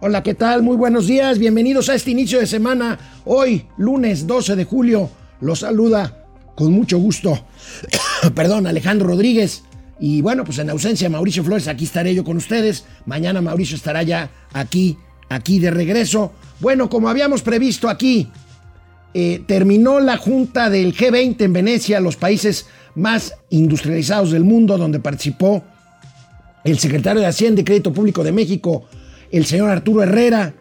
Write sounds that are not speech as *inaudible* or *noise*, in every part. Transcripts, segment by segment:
Hola, ¿qué tal? Muy buenos días, bienvenidos a este inicio de semana. Hoy, lunes 12 de julio, los saluda con mucho gusto, *coughs* perdón, Alejandro Rodríguez. Y bueno, pues en ausencia de Mauricio Flores, aquí estaré yo con ustedes. Mañana Mauricio estará ya aquí, aquí de regreso. Bueno, como habíamos previsto aquí, eh, terminó la junta del G20 en Venecia, los países más industrializados del mundo, donde participó el secretario de Hacienda y Crédito Público de México, el señor Arturo Herrera,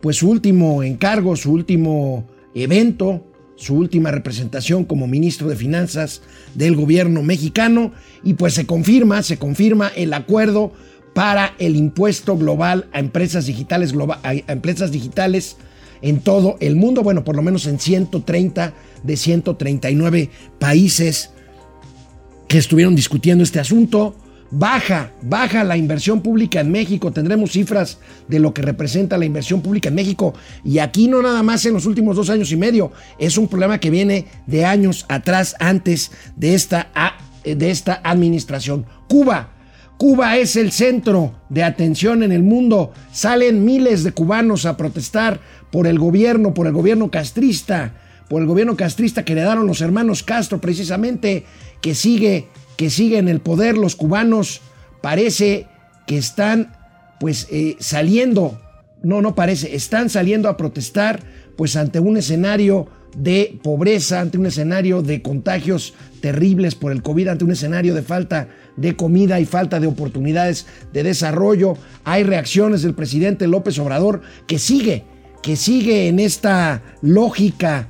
pues su último encargo, su último evento, su última representación como ministro de Finanzas del gobierno mexicano, y pues se confirma, se confirma el acuerdo para el impuesto global a empresas digitales, a empresas digitales en todo el mundo, bueno, por lo menos en 130 de 139 países que estuvieron discutiendo este asunto. Baja, baja la inversión pública en México. Tendremos cifras de lo que representa la inversión pública en México. Y aquí no nada más en los últimos dos años y medio. Es un problema que viene de años atrás, antes de esta, de esta administración. Cuba. Cuba es el centro de atención en el mundo. Salen miles de cubanos a protestar por el gobierno, por el gobierno castrista, por el gobierno castrista que heredaron los hermanos Castro precisamente, que sigue, que sigue en el poder. Los cubanos parece que están pues eh, saliendo, no, no parece, están saliendo a protestar pues ante un escenario de pobreza, ante un escenario de contagios terribles por el COVID, ante un escenario de falta de comida y falta de oportunidades de desarrollo. Hay reacciones del presidente López Obrador que sigue que sigue en esta lógica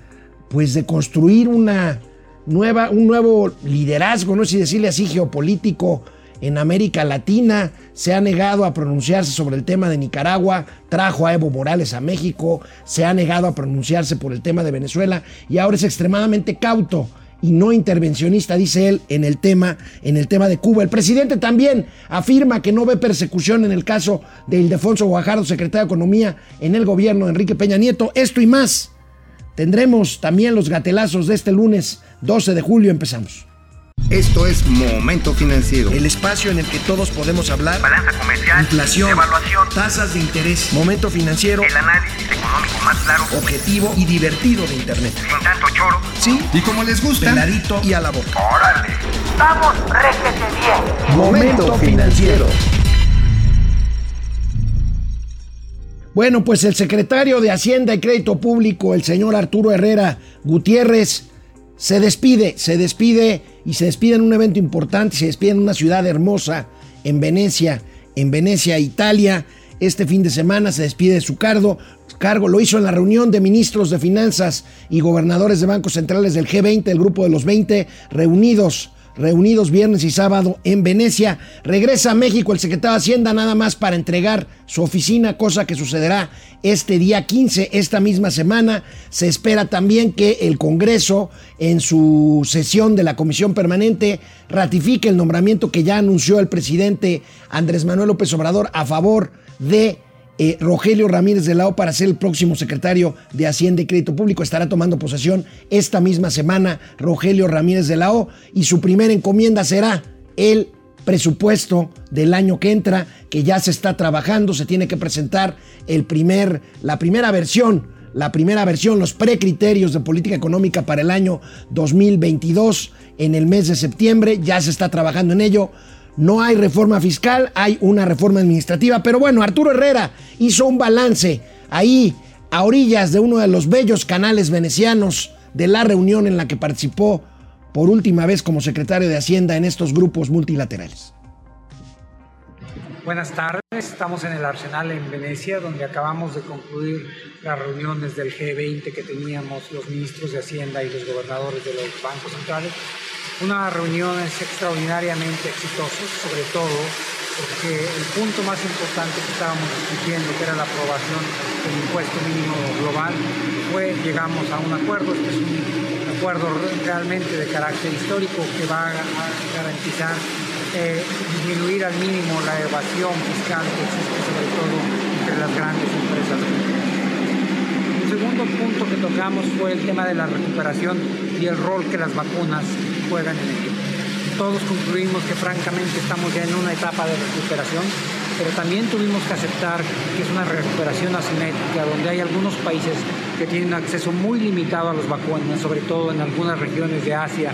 pues de construir una un nuevo liderazgo, no sé decirle así, geopolítico en América Latina, se ha negado a pronunciarse sobre el tema de Nicaragua, trajo a Evo Morales a México, se ha negado a pronunciarse por el tema de Venezuela y ahora es extremadamente cauto y no intervencionista, dice él, en el tema, en el tema de Cuba. El presidente también afirma que no ve persecución en el caso de Ildefonso Guajardo, secretario de Economía en el gobierno de Enrique Peña Nieto. Esto y más. Tendremos también los gatelazos de este lunes 12 de julio. Empezamos. Esto es Momento Financiero. El espacio en el que todos podemos hablar. Balanza comercial. Inflación. Evaluación. Tasas de interés. Momento Financiero. El análisis económico más claro. Objetivo y divertido de Internet. Sin tanto choro. Sí. Y como les gusta. Peladito y a la boca. Órale. Vamos, réjete bien. Momento Financiero. Bueno, pues el secretario de Hacienda y Crédito Público, el señor Arturo Herrera Gutiérrez, se despide, se despide y se despide en un evento importante, se despide en una ciudad hermosa, en Venecia, en Venecia, Italia. Este fin de semana se despide de su cargo. Cargo lo hizo en la reunión de ministros de finanzas y gobernadores de bancos centrales del G20, el grupo de los 20 reunidos reunidos viernes y sábado en Venecia. Regresa a México el secretario de Hacienda nada más para entregar su oficina, cosa que sucederá este día 15, esta misma semana. Se espera también que el Congreso, en su sesión de la Comisión Permanente, ratifique el nombramiento que ya anunció el presidente Andrés Manuel López Obrador a favor de eh, Rogelio Ramírez de la O para ser el próximo secretario de Hacienda y Crédito Público. Estará tomando posesión esta misma semana Rogelio Ramírez de la O y su primera encomienda será el presupuesto del año que entra, que ya se está trabajando, se tiene que presentar el primer, la primera versión, la primera versión, los precriterios de política económica para el año 2022 en el mes de septiembre, ya se está trabajando en ello. No hay reforma fiscal, hay una reforma administrativa. Pero bueno, Arturo Herrera hizo un balance ahí a orillas de uno de los bellos canales venecianos de la reunión en la que participó por última vez como secretario de Hacienda en estos grupos multilaterales. Buenas tardes, estamos en el Arsenal en Venecia, donde acabamos de concluir las reuniones del G20 que teníamos los ministros de Hacienda y los gobernadores de los bancos centrales. Una reunión extraordinariamente exitosa, sobre todo porque el punto más importante que estábamos discutiendo, que era la aprobación del impuesto mínimo global, fue, llegamos a un acuerdo, este es un acuerdo realmente de carácter histórico que va a garantizar eh, disminuir al mínimo la evasión fiscal que existe sobre todo entre las grandes empresas. Un segundo punto que tocamos fue el tema de la recuperación y el rol que las vacunas juegan en equipo. Todos concluimos que francamente estamos ya en una etapa de recuperación. pero también tuvimos que aceptar que es una recuperación asimétrica, donde hay algunos países que tienen acceso muy limitado a las vacunas, sobre todo en algunas regiones de Asia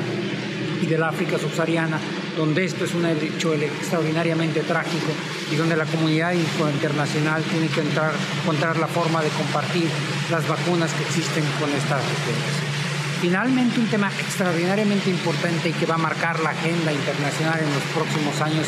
y del África subsahariana, donde esto es un hecho extraordinariamente trágico y donde la comunidad internacional tiene que entrar, encontrar la forma de compartir las vacunas que existen con estas regiones. Finalmente, un tema extraordinariamente importante y que va a marcar la agenda internacional en los próximos años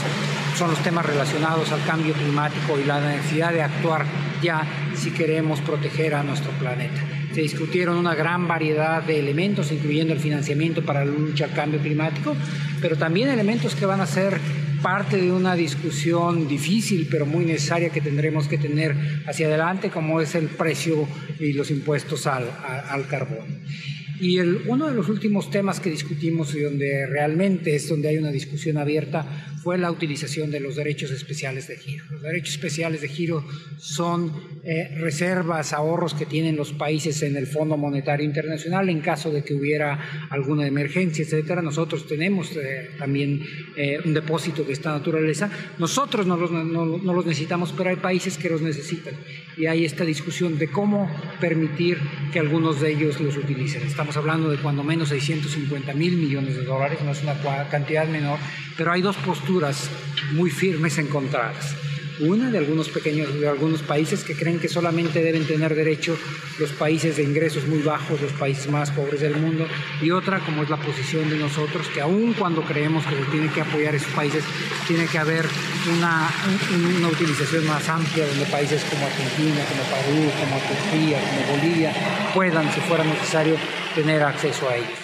son los temas relacionados al cambio climático y la necesidad de actuar ya si queremos proteger a nuestro planeta. Discutieron una gran variedad de elementos, incluyendo el financiamiento para la lucha al cambio climático, pero también elementos que van a ser parte de una discusión difícil pero muy necesaria que tendremos que tener hacia adelante, como es el precio y los impuestos al, al, carbón. Y el, uno de los últimos temas que discutimos y donde realmente es donde hay una discusión abierta fue la utilización de los derechos especiales de giro. Los derechos especiales de giro son eh, reservas, ahorros que tienen los países en el Fondo Monetario Internacional en caso de que hubiera alguna emergencia, etcétera. Nosotros tenemos eh, también eh, un depósito de esta naturaleza. Nosotros no los, necesitamos, pero hay países que los necesitan. Y hay esta discusión de cómo permitir que algunos de ellos los utilicen. Hablando de cuando menos 650 mil millones de dólares, no es una cantidad menor, pero hay dos posturas muy firmes encontradas. Una de algunos pequeños, de algunos países que creen que solamente deben tener derecho los países de ingresos muy bajos, los países más pobres del mundo, y otra como es la posición de nosotros, que aun cuando creemos que se tiene que apoyar esos países, tiene que haber una, una utilización más amplia donde países como Argentina, como Perú, como Turquía, como Bolivia puedan, si fuera necesario, tener acceso a ellos.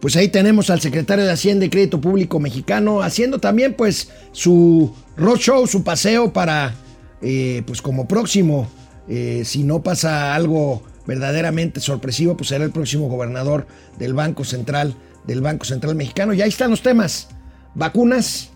Pues ahí tenemos al secretario de Hacienda y Crédito Público mexicano haciendo también pues su roadshow, su paseo para eh, pues como próximo, eh, si no pasa algo verdaderamente sorpresivo, pues será el próximo gobernador del Banco Central, del Banco Central Mexicano. Y ahí están los temas, vacunas,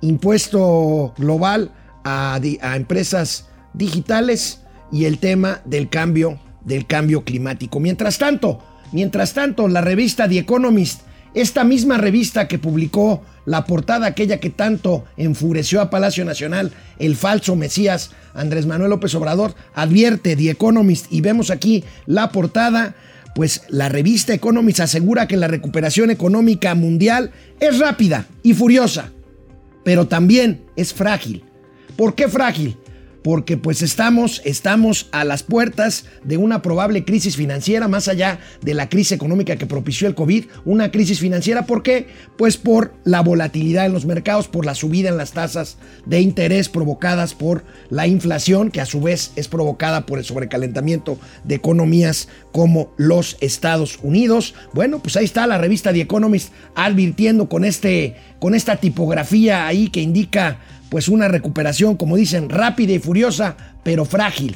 impuesto global a, a empresas digitales y el tema del cambio, del cambio climático. Mientras tanto, Mientras tanto, la revista The Economist, esta misma revista que publicó la portada aquella que tanto enfureció a Palacio Nacional, el falso Mesías Andrés Manuel López Obrador, advierte The Economist y vemos aquí la portada, pues la revista Economist asegura que la recuperación económica mundial es rápida y furiosa, pero también es frágil. ¿Por qué frágil? Porque pues estamos, estamos a las puertas de una probable crisis financiera, más allá de la crisis económica que propició el COVID, una crisis financiera, ¿por qué? Pues por la volatilidad en los mercados, por la subida en las tasas de interés provocadas por la inflación, que a su vez es provocada por el sobrecalentamiento de economías como los Estados Unidos. Bueno, pues ahí está la revista The Economist advirtiendo con, este, con esta tipografía ahí que indica pues una recuperación, como dicen, rápida y furiosa, pero frágil.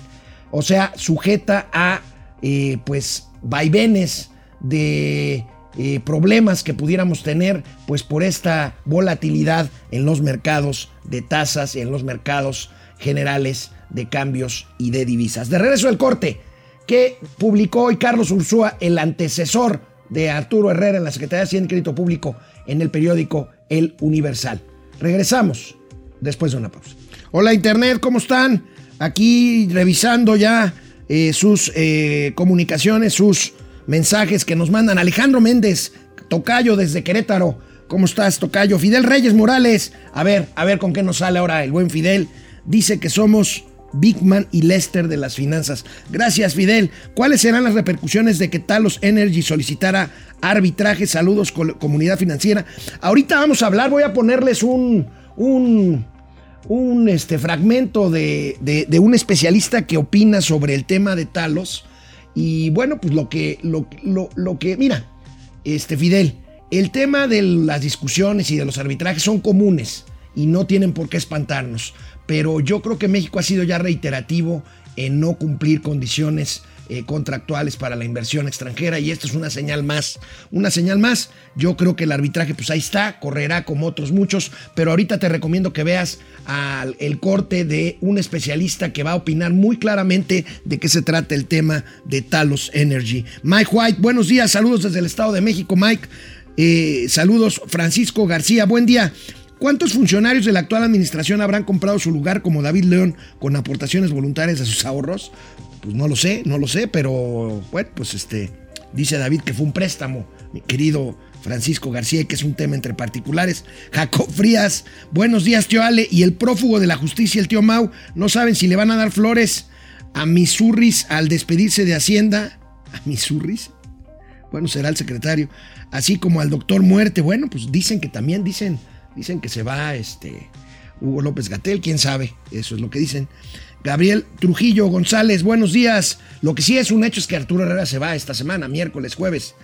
O sea, sujeta a eh, pues vaivenes de eh, problemas que pudiéramos tener pues por esta volatilidad en los mercados de tasas y en los mercados generales de cambios y de divisas. De regreso al corte que publicó hoy Carlos Ursúa, el antecesor de Arturo Herrera en la Secretaría de Hacienda y Crédito Público en el periódico El Universal. Regresamos después de una pausa. Hola Internet, ¿cómo están? Aquí revisando ya eh, sus eh, comunicaciones, sus mensajes que nos mandan. Alejandro Méndez, Tocayo desde Querétaro. ¿Cómo estás, Tocayo? Fidel Reyes Morales. A ver, a ver con qué nos sale ahora el buen Fidel. Dice que somos Bigman y Lester de las finanzas. Gracias, Fidel. ¿Cuáles serán las repercusiones de que Talos Energy solicitara arbitraje? Saludos, comunidad financiera. Ahorita vamos a hablar, voy a ponerles un, un, un este, fragmento de, de, un especialista que opina sobre el tema de Talos. Y bueno, pues lo que, lo, lo, lo que, mira, este Fidel, el tema de las discusiones y de los arbitrajes son comunes y no tienen por qué espantarnos. Pero yo creo que México ha sido ya reiterativo en no cumplir condiciones eh, contractuales para la inversión extranjera y esto es una señal más, una señal más. Yo creo que el arbitraje pues ahí está, correrá como otros muchos, pero ahorita te recomiendo que veas al, el corte de un especialista que va a opinar muy claramente de qué se trata el tema de Talos Energy. Mike White, buenos días, saludos desde el Estado de México, Mike. Eh, saludos, Francisco García, buen día. ¿Cuántos funcionarios de la actual administración habrán comprado su lugar como David León con aportaciones voluntarias de sus ahorros? Pues no lo sé, no lo sé, pero bueno, pues este, dice David que fue un préstamo, mi querido Francisco García, que es un tema entre particulares. Jacob Frías, buenos días, tío Ale, y el prófugo de la justicia, el tío Mau, no saben si le van a dar flores a Misurris al despedirse de Hacienda. *laughs* ¿A Misurris? Bueno, será el secretario. Así como al doctor Muerte. Bueno, pues dicen que también dicen Dicen que se va este Hugo López Gatel, quién sabe, eso es lo que dicen. Gabriel Trujillo González, buenos días. Lo que sí es un hecho es que Arturo Herrera se va esta semana, miércoles, jueves.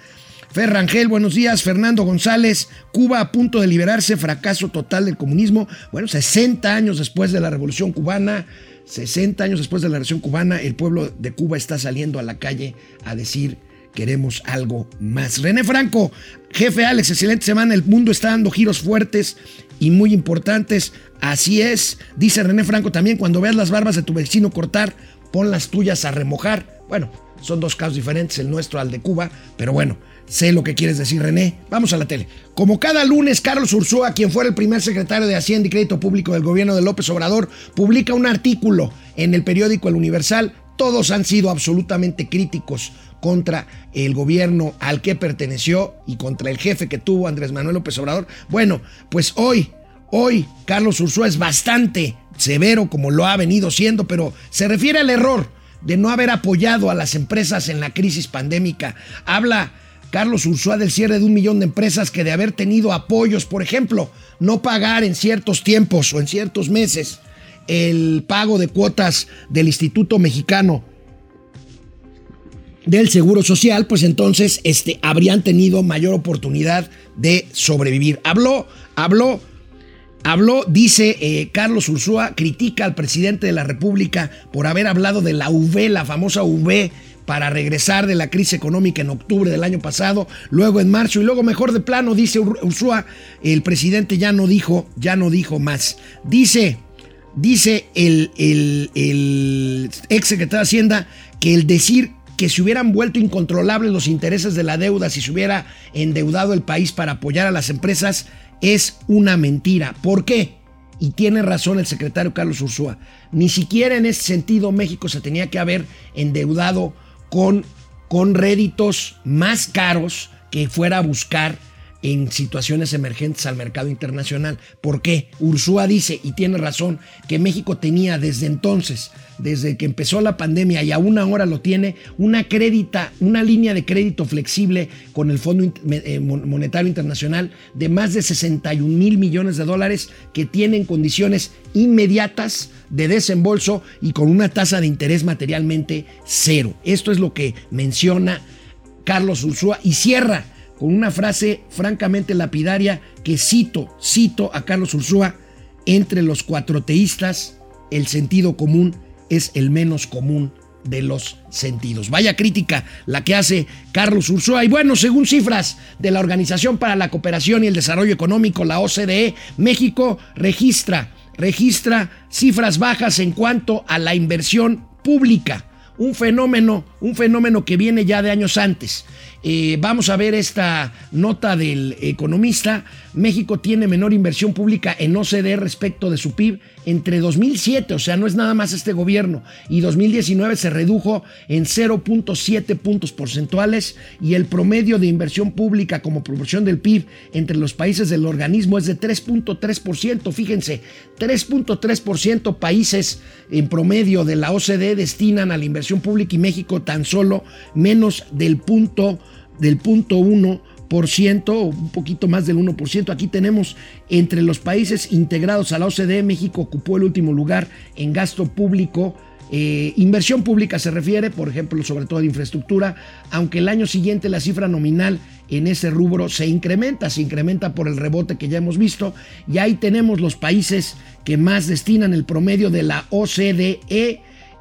Ferrangel, buenos días. Fernando González, Cuba a punto de liberarse, fracaso total del comunismo. Bueno, 60 años después de la Revolución Cubana, 60 años después de la Revolución Cubana, el pueblo de Cuba está saliendo a la calle a decir queremos algo más. René Franco, jefe Alex, excelente semana. El mundo está dando giros fuertes y muy importantes. Así es, dice René Franco también, cuando veas las barbas de tu vecino cortar, pon las tuyas a remojar. Bueno, son dos casos diferentes, el nuestro al de Cuba, pero bueno, sé lo que quieres decir, René. Vamos a la tele. Como cada lunes, Carlos Ursúa, quien fuera el primer secretario de Hacienda y Crédito Público del gobierno de López Obrador, publica un artículo en el periódico El Universal. Todos han sido absolutamente críticos contra el gobierno al que perteneció y contra el jefe que tuvo Andrés Manuel López Obrador. Bueno, pues hoy, hoy Carlos Ursúa es bastante severo como lo ha venido siendo, pero se refiere al error de no haber apoyado a las empresas en la crisis pandémica. Habla Carlos Ursúa del cierre de un millón de empresas que de haber tenido apoyos, por ejemplo, no pagar en ciertos tiempos o en ciertos meses el pago de cuotas del Instituto Mexicano del Seguro Social, pues entonces este, habrían tenido mayor oportunidad de sobrevivir. Habló, habló, habló, dice eh, Carlos Ursúa, critica al presidente de la República por haber hablado de la UV, la famosa UV, para regresar de la crisis económica en octubre del año pasado, luego en marzo y luego mejor de plano, dice Ursúa, el presidente ya no dijo, ya no dijo más. Dice, dice el, el, el ex secretario de Hacienda que el decir que se hubieran vuelto incontrolables los intereses de la deuda si se hubiera endeudado el país para apoyar a las empresas es una mentira. ¿Por qué? Y tiene razón el secretario Carlos Ursúa. Ni siquiera en ese sentido México se tenía que haber endeudado con, con réditos más caros que fuera a buscar en situaciones emergentes al mercado internacional. ¿Por qué? Ursúa dice, y tiene razón, que México tenía desde entonces, desde que empezó la pandemia y aún ahora lo tiene, una crédita, una línea de crédito flexible con el Fondo eh, Monetario Internacional de más de 61 mil millones de dólares que tienen condiciones inmediatas de desembolso y con una tasa de interés materialmente cero. Esto es lo que menciona Carlos Ursúa y cierra con una frase francamente lapidaria que cito, cito a Carlos Ursúa, entre los cuatroteístas el sentido común es el menos común de los sentidos. Vaya crítica la que hace Carlos Ursúa. Y bueno, según cifras de la Organización para la Cooperación y el Desarrollo Económico, la OCDE, México registra, registra cifras bajas en cuanto a la inversión pública. Un fenómeno, un fenómeno que viene ya de años antes. Eh, vamos a ver esta nota del economista. México tiene menor inversión pública en OCDE respecto de su PIB entre 2007, o sea, no es nada más este gobierno, y 2019 se redujo en 0.7 puntos porcentuales y el promedio de inversión pública como proporción del PIB entre los países del organismo es de 3.3%. Fíjense, 3.3% países en promedio de la OCDE destinan a la inversión pública y México tan solo menos del punto del punto 1%, un poquito más del 1%. Aquí tenemos entre los países integrados a la OCDE, México ocupó el último lugar en gasto público. Eh, inversión pública se refiere, por ejemplo, sobre todo de infraestructura, aunque el año siguiente la cifra nominal en ese rubro se incrementa, se incrementa por el rebote que ya hemos visto, y ahí tenemos los países que más destinan el promedio de la OCDE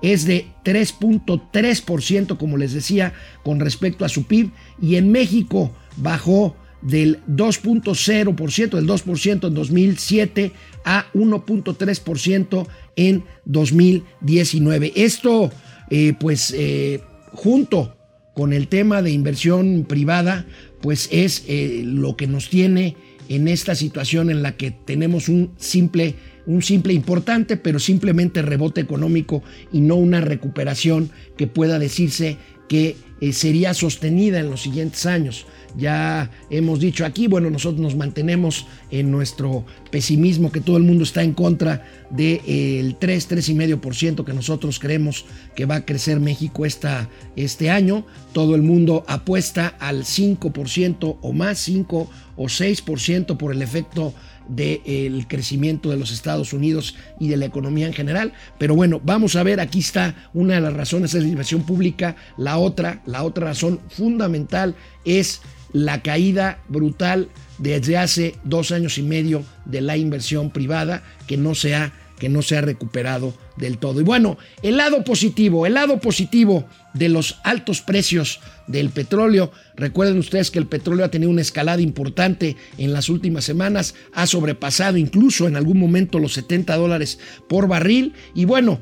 es de 3.3%, como les decía, con respecto a su PIB, y en México bajó del 2.0%, del 2% en 2007 a 1.3% en 2019. Esto, eh, pues, eh, junto con el tema de inversión privada, pues es eh, lo que nos tiene en esta situación en la que tenemos un simple, un simple importante, pero simplemente rebote económico y no una recuperación que pueda decirse que eh, sería sostenida en los siguientes años. Ya hemos dicho aquí, bueno, nosotros nos mantenemos en nuestro pesimismo que todo el mundo está en contra del de, 3, 3,5% que nosotros creemos que va a crecer México esta, este año. Todo el mundo apuesta al 5% o más, 5 o 6% por el efecto del crecimiento de los Estados Unidos y de la economía en general. Pero bueno, vamos a ver, aquí está una de las razones, es la inversión pública. La otra, la otra razón fundamental es la caída brutal desde hace dos años y medio de la inversión privada que no se ha, que no se ha recuperado del todo. Y bueno, el lado positivo, el lado positivo de los altos precios del petróleo. Recuerden ustedes que el petróleo ha tenido una escalada importante en las últimas semanas, ha sobrepasado incluso en algún momento los 70 dólares por barril. Y bueno,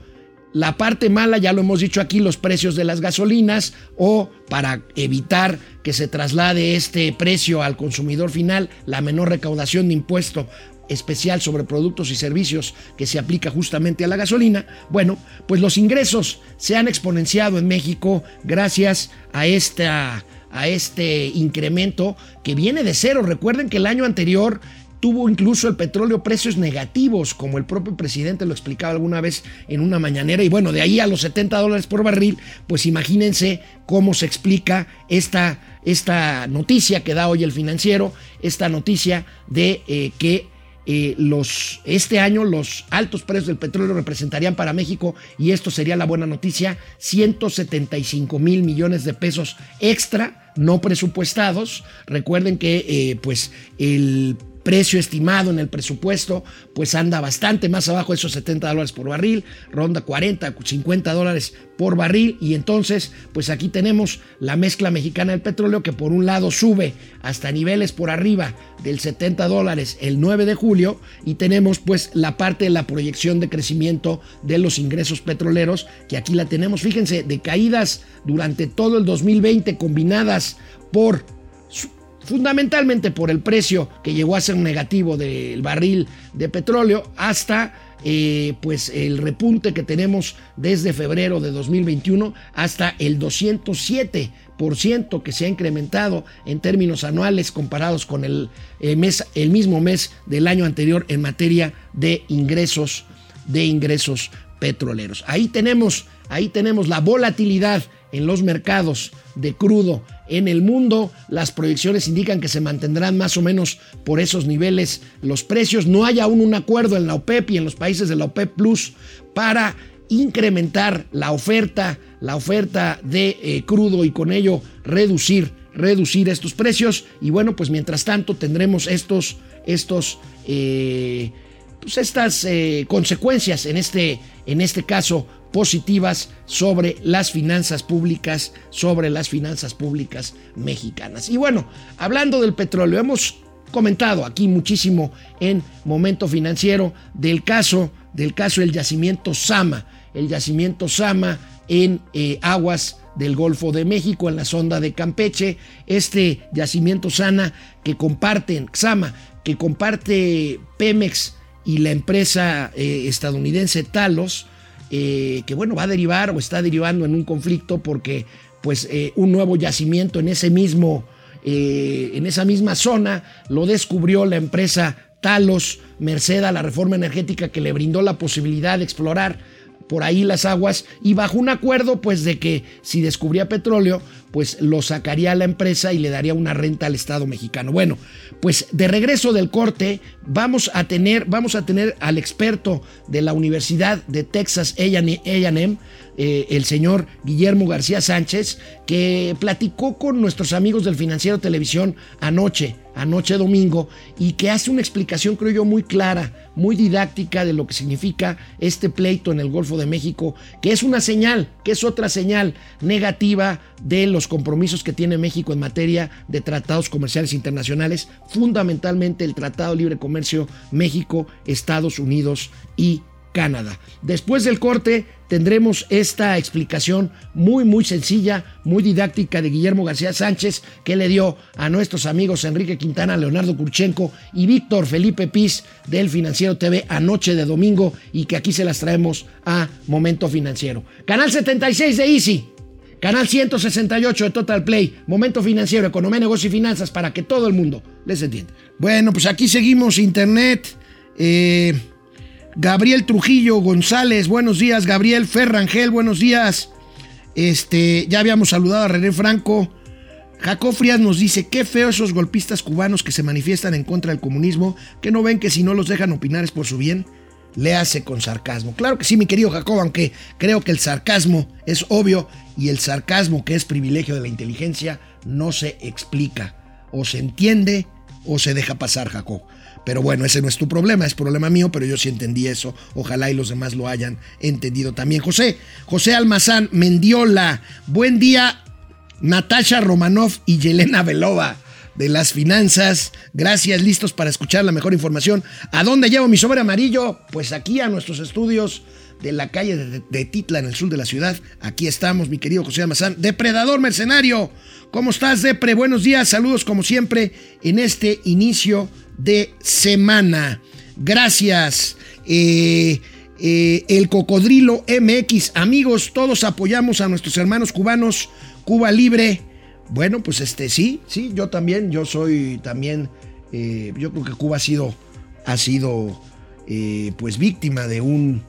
la parte mala, ya lo hemos dicho aquí, los precios de las gasolinas o para evitar que se traslade este precio al consumidor final, la menor recaudación de impuesto especial sobre productos y servicios que se aplica justamente a la gasolina, bueno, pues los ingresos se han exponenciado en México gracias a esta a este incremento que viene de cero. Recuerden que el año anterior tuvo incluso el petróleo precios negativos, como el propio presidente lo explicaba alguna vez en una mañanera. Y bueno, de ahí a los 70 dólares por barril, pues imagínense cómo se explica esta, esta noticia que da hoy el financiero, esta noticia de eh, que eh, los, este año los altos precios del petróleo representarían para México, y esto sería la buena noticia, 175 mil millones de pesos extra, no presupuestados. Recuerden que eh, pues el precio estimado en el presupuesto, pues anda bastante más abajo de esos 70 dólares por barril, ronda 40, 50 dólares por barril. Y entonces, pues aquí tenemos la mezcla mexicana del petróleo que por un lado sube hasta niveles por arriba del 70 dólares el 9 de julio y tenemos pues la parte de la proyección de crecimiento de los ingresos petroleros que aquí la tenemos, fíjense, de caídas durante todo el 2020 combinadas por fundamentalmente por el precio que llegó a ser negativo del barril de petróleo hasta eh, pues el repunte que tenemos desde febrero de 2021 hasta el 207% que se ha incrementado en términos anuales comparados con el, eh, mes, el mismo mes del año anterior en materia de ingresos de ingresos petroleros. Ahí tenemos, ahí tenemos la volatilidad en los mercados de crudo en el mundo. Las proyecciones indican que se mantendrán más o menos por esos niveles los precios. No hay aún un acuerdo en la OPEP y en los países de la OPEP Plus para incrementar la oferta, la oferta de eh, crudo y con ello reducir, reducir estos precios. Y bueno, pues mientras tanto tendremos estos, estos, eh, pues estas eh, consecuencias en este, en este caso positivas sobre las finanzas públicas, sobre las finanzas públicas mexicanas. Y bueno, hablando del petróleo, hemos comentado aquí muchísimo en Momento Financiero del caso del caso del yacimiento Sama, el yacimiento Sama en eh, aguas del Golfo de México, en la sonda de Campeche, este yacimiento Sana que comparten, Sama, que comparte Pemex y la empresa eh, estadounidense Talos, eh, que bueno, va a derivar o está derivando en un conflicto porque pues eh, un nuevo yacimiento en ese mismo, eh, en esa misma zona lo descubrió la empresa Talos, merced a la reforma energética que le brindó la posibilidad de explorar por ahí las aguas y bajo un acuerdo pues de que si descubría petróleo pues lo sacaría a la empresa y le daría una renta al Estado mexicano. Bueno, pues de regreso del corte vamos a tener, vamos a tener al experto de la Universidad de Texas A&M, eh, el señor Guillermo García Sánchez, que platicó con nuestros amigos del Financiero Televisión anoche anoche domingo y que hace una explicación, creo yo, muy clara, muy didáctica de lo que significa este pleito en el Golfo de México, que es una señal, que es otra señal negativa de los compromisos que tiene México en materia de tratados comerciales internacionales, fundamentalmente el Tratado de Libre Comercio México, Estados Unidos y Canadá. Después del corte tendremos esta explicación muy muy sencilla, muy didáctica de Guillermo García Sánchez que le dio a nuestros amigos Enrique Quintana, Leonardo Kurchenko y Víctor Felipe Piz del Financiero TV anoche de domingo y que aquí se las traemos a Momento Financiero. Canal 76 de Easy. Canal 168 de Total Play, Momento Financiero, Economía, Negocio y Finanzas, para que todo el mundo les entienda. Bueno, pues aquí seguimos, Internet. Eh, Gabriel Trujillo González, buenos días. Gabriel Ferrangel, buenos días. Este, ya habíamos saludado a René Franco. Jacob Frías nos dice, qué feo esos golpistas cubanos que se manifiestan en contra del comunismo, que no ven que si no los dejan opinar es por su bien. Le hace con sarcasmo. Claro que sí, mi querido Jacob, aunque creo que el sarcasmo es obvio y el sarcasmo, que es privilegio de la inteligencia, no se explica. O se entiende o se deja pasar, Jacob. Pero bueno, ese no es tu problema, es problema mío, pero yo sí entendí eso. Ojalá y los demás lo hayan entendido también. José, José Almazán, Mendiola, buen día, Natasha Romanov y Yelena Belova de las finanzas. Gracias, listos para escuchar la mejor información. ¿A dónde llevo mi sobre amarillo? Pues aquí a nuestros estudios de la calle de, Titla, en el sur de la ciudad. Aquí estamos, mi querido José Almazán. Depredador Mercenario, ¿cómo estás, Depre? Buenos días, saludos como siempre en este inicio de semana. Gracias. Eh, eh, el Cocodrilo MX. Amigos, todos apoyamos a nuestros hermanos cubanos. Cuba Libre. Bueno, pues este sí, sí, yo también, yo soy también, eh, yo creo que Cuba ha sido, ha sido pues víctima de un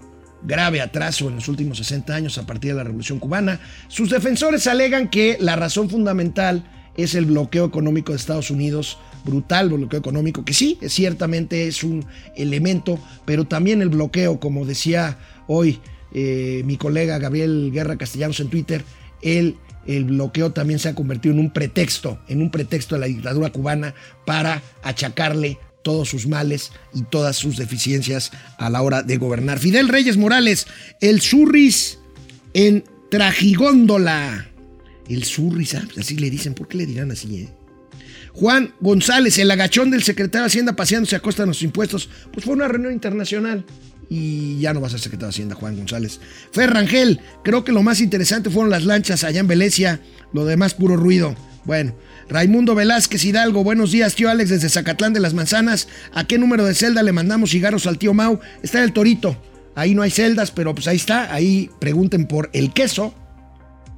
grave atraso en los últimos 60 años a partir de la Revolución Cubana. Sus defensores alegan que la razón fundamental es el bloqueo económico de Estados Unidos, brutal bloqueo económico, que sí, ciertamente es un elemento, pero también el bloqueo, como decía hoy eh, mi colega Gabriel Guerra Castellanos en Twitter, el, el bloqueo también se ha convertido en un pretexto, en un pretexto de la dictadura cubana para achacarle todos sus males y todas sus deficiencias a la hora de gobernar. Fidel Reyes Morales, el Surris en Trajigóndola. El Surris, ah, pues así le dicen, ¿por qué le dirán así? Eh? Juan González, el agachón del secretario de Hacienda paseándose a costa de los impuestos. Pues fue una reunión internacional y ya no va a ser secretario de Hacienda, Juan González. Ferrangel, creo que lo más interesante fueron las lanchas allá en Venecia, lo demás puro ruido. Bueno, Raimundo Velázquez Hidalgo, buenos días, tío Alex, desde Zacatlán de las Manzanas. ¿A qué número de celda le mandamos cigarros al tío Mau? Está en el Torito. Ahí no hay celdas, pero pues ahí está. Ahí pregunten por el queso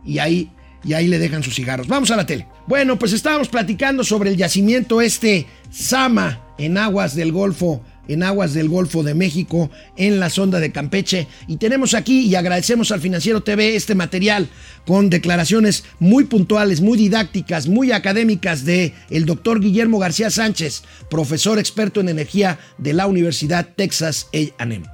y ahí, y ahí le dejan sus cigarros. Vamos a la tele. Bueno, pues estábamos platicando sobre el yacimiento este Sama en aguas del Golfo en aguas del Golfo de México, en la sonda de Campeche. Y tenemos aquí, y agradecemos al Financiero TV, este material con declaraciones muy puntuales, muy didácticas, muy académicas de el doctor Guillermo García Sánchez, profesor experto en energía de la Universidad Texas A&M.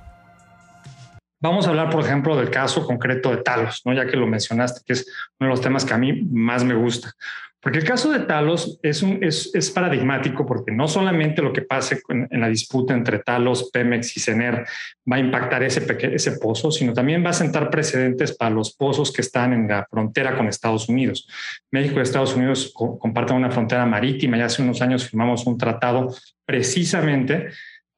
Vamos a hablar, por ejemplo, del caso concreto de Talos, ¿no? ya que lo mencionaste, que es uno de los temas que a mí más me gusta. Porque el caso de Talos es, un, es, es paradigmático porque no solamente lo que pase en, la disputa entre Talos, Pemex y CENER va a impactar ese, ese pozo, sino también va a sentar precedentes para los pozos que están en la frontera con Estados Unidos. México y Estados Unidos comparten una frontera marítima y hace unos años firmamos un tratado precisamente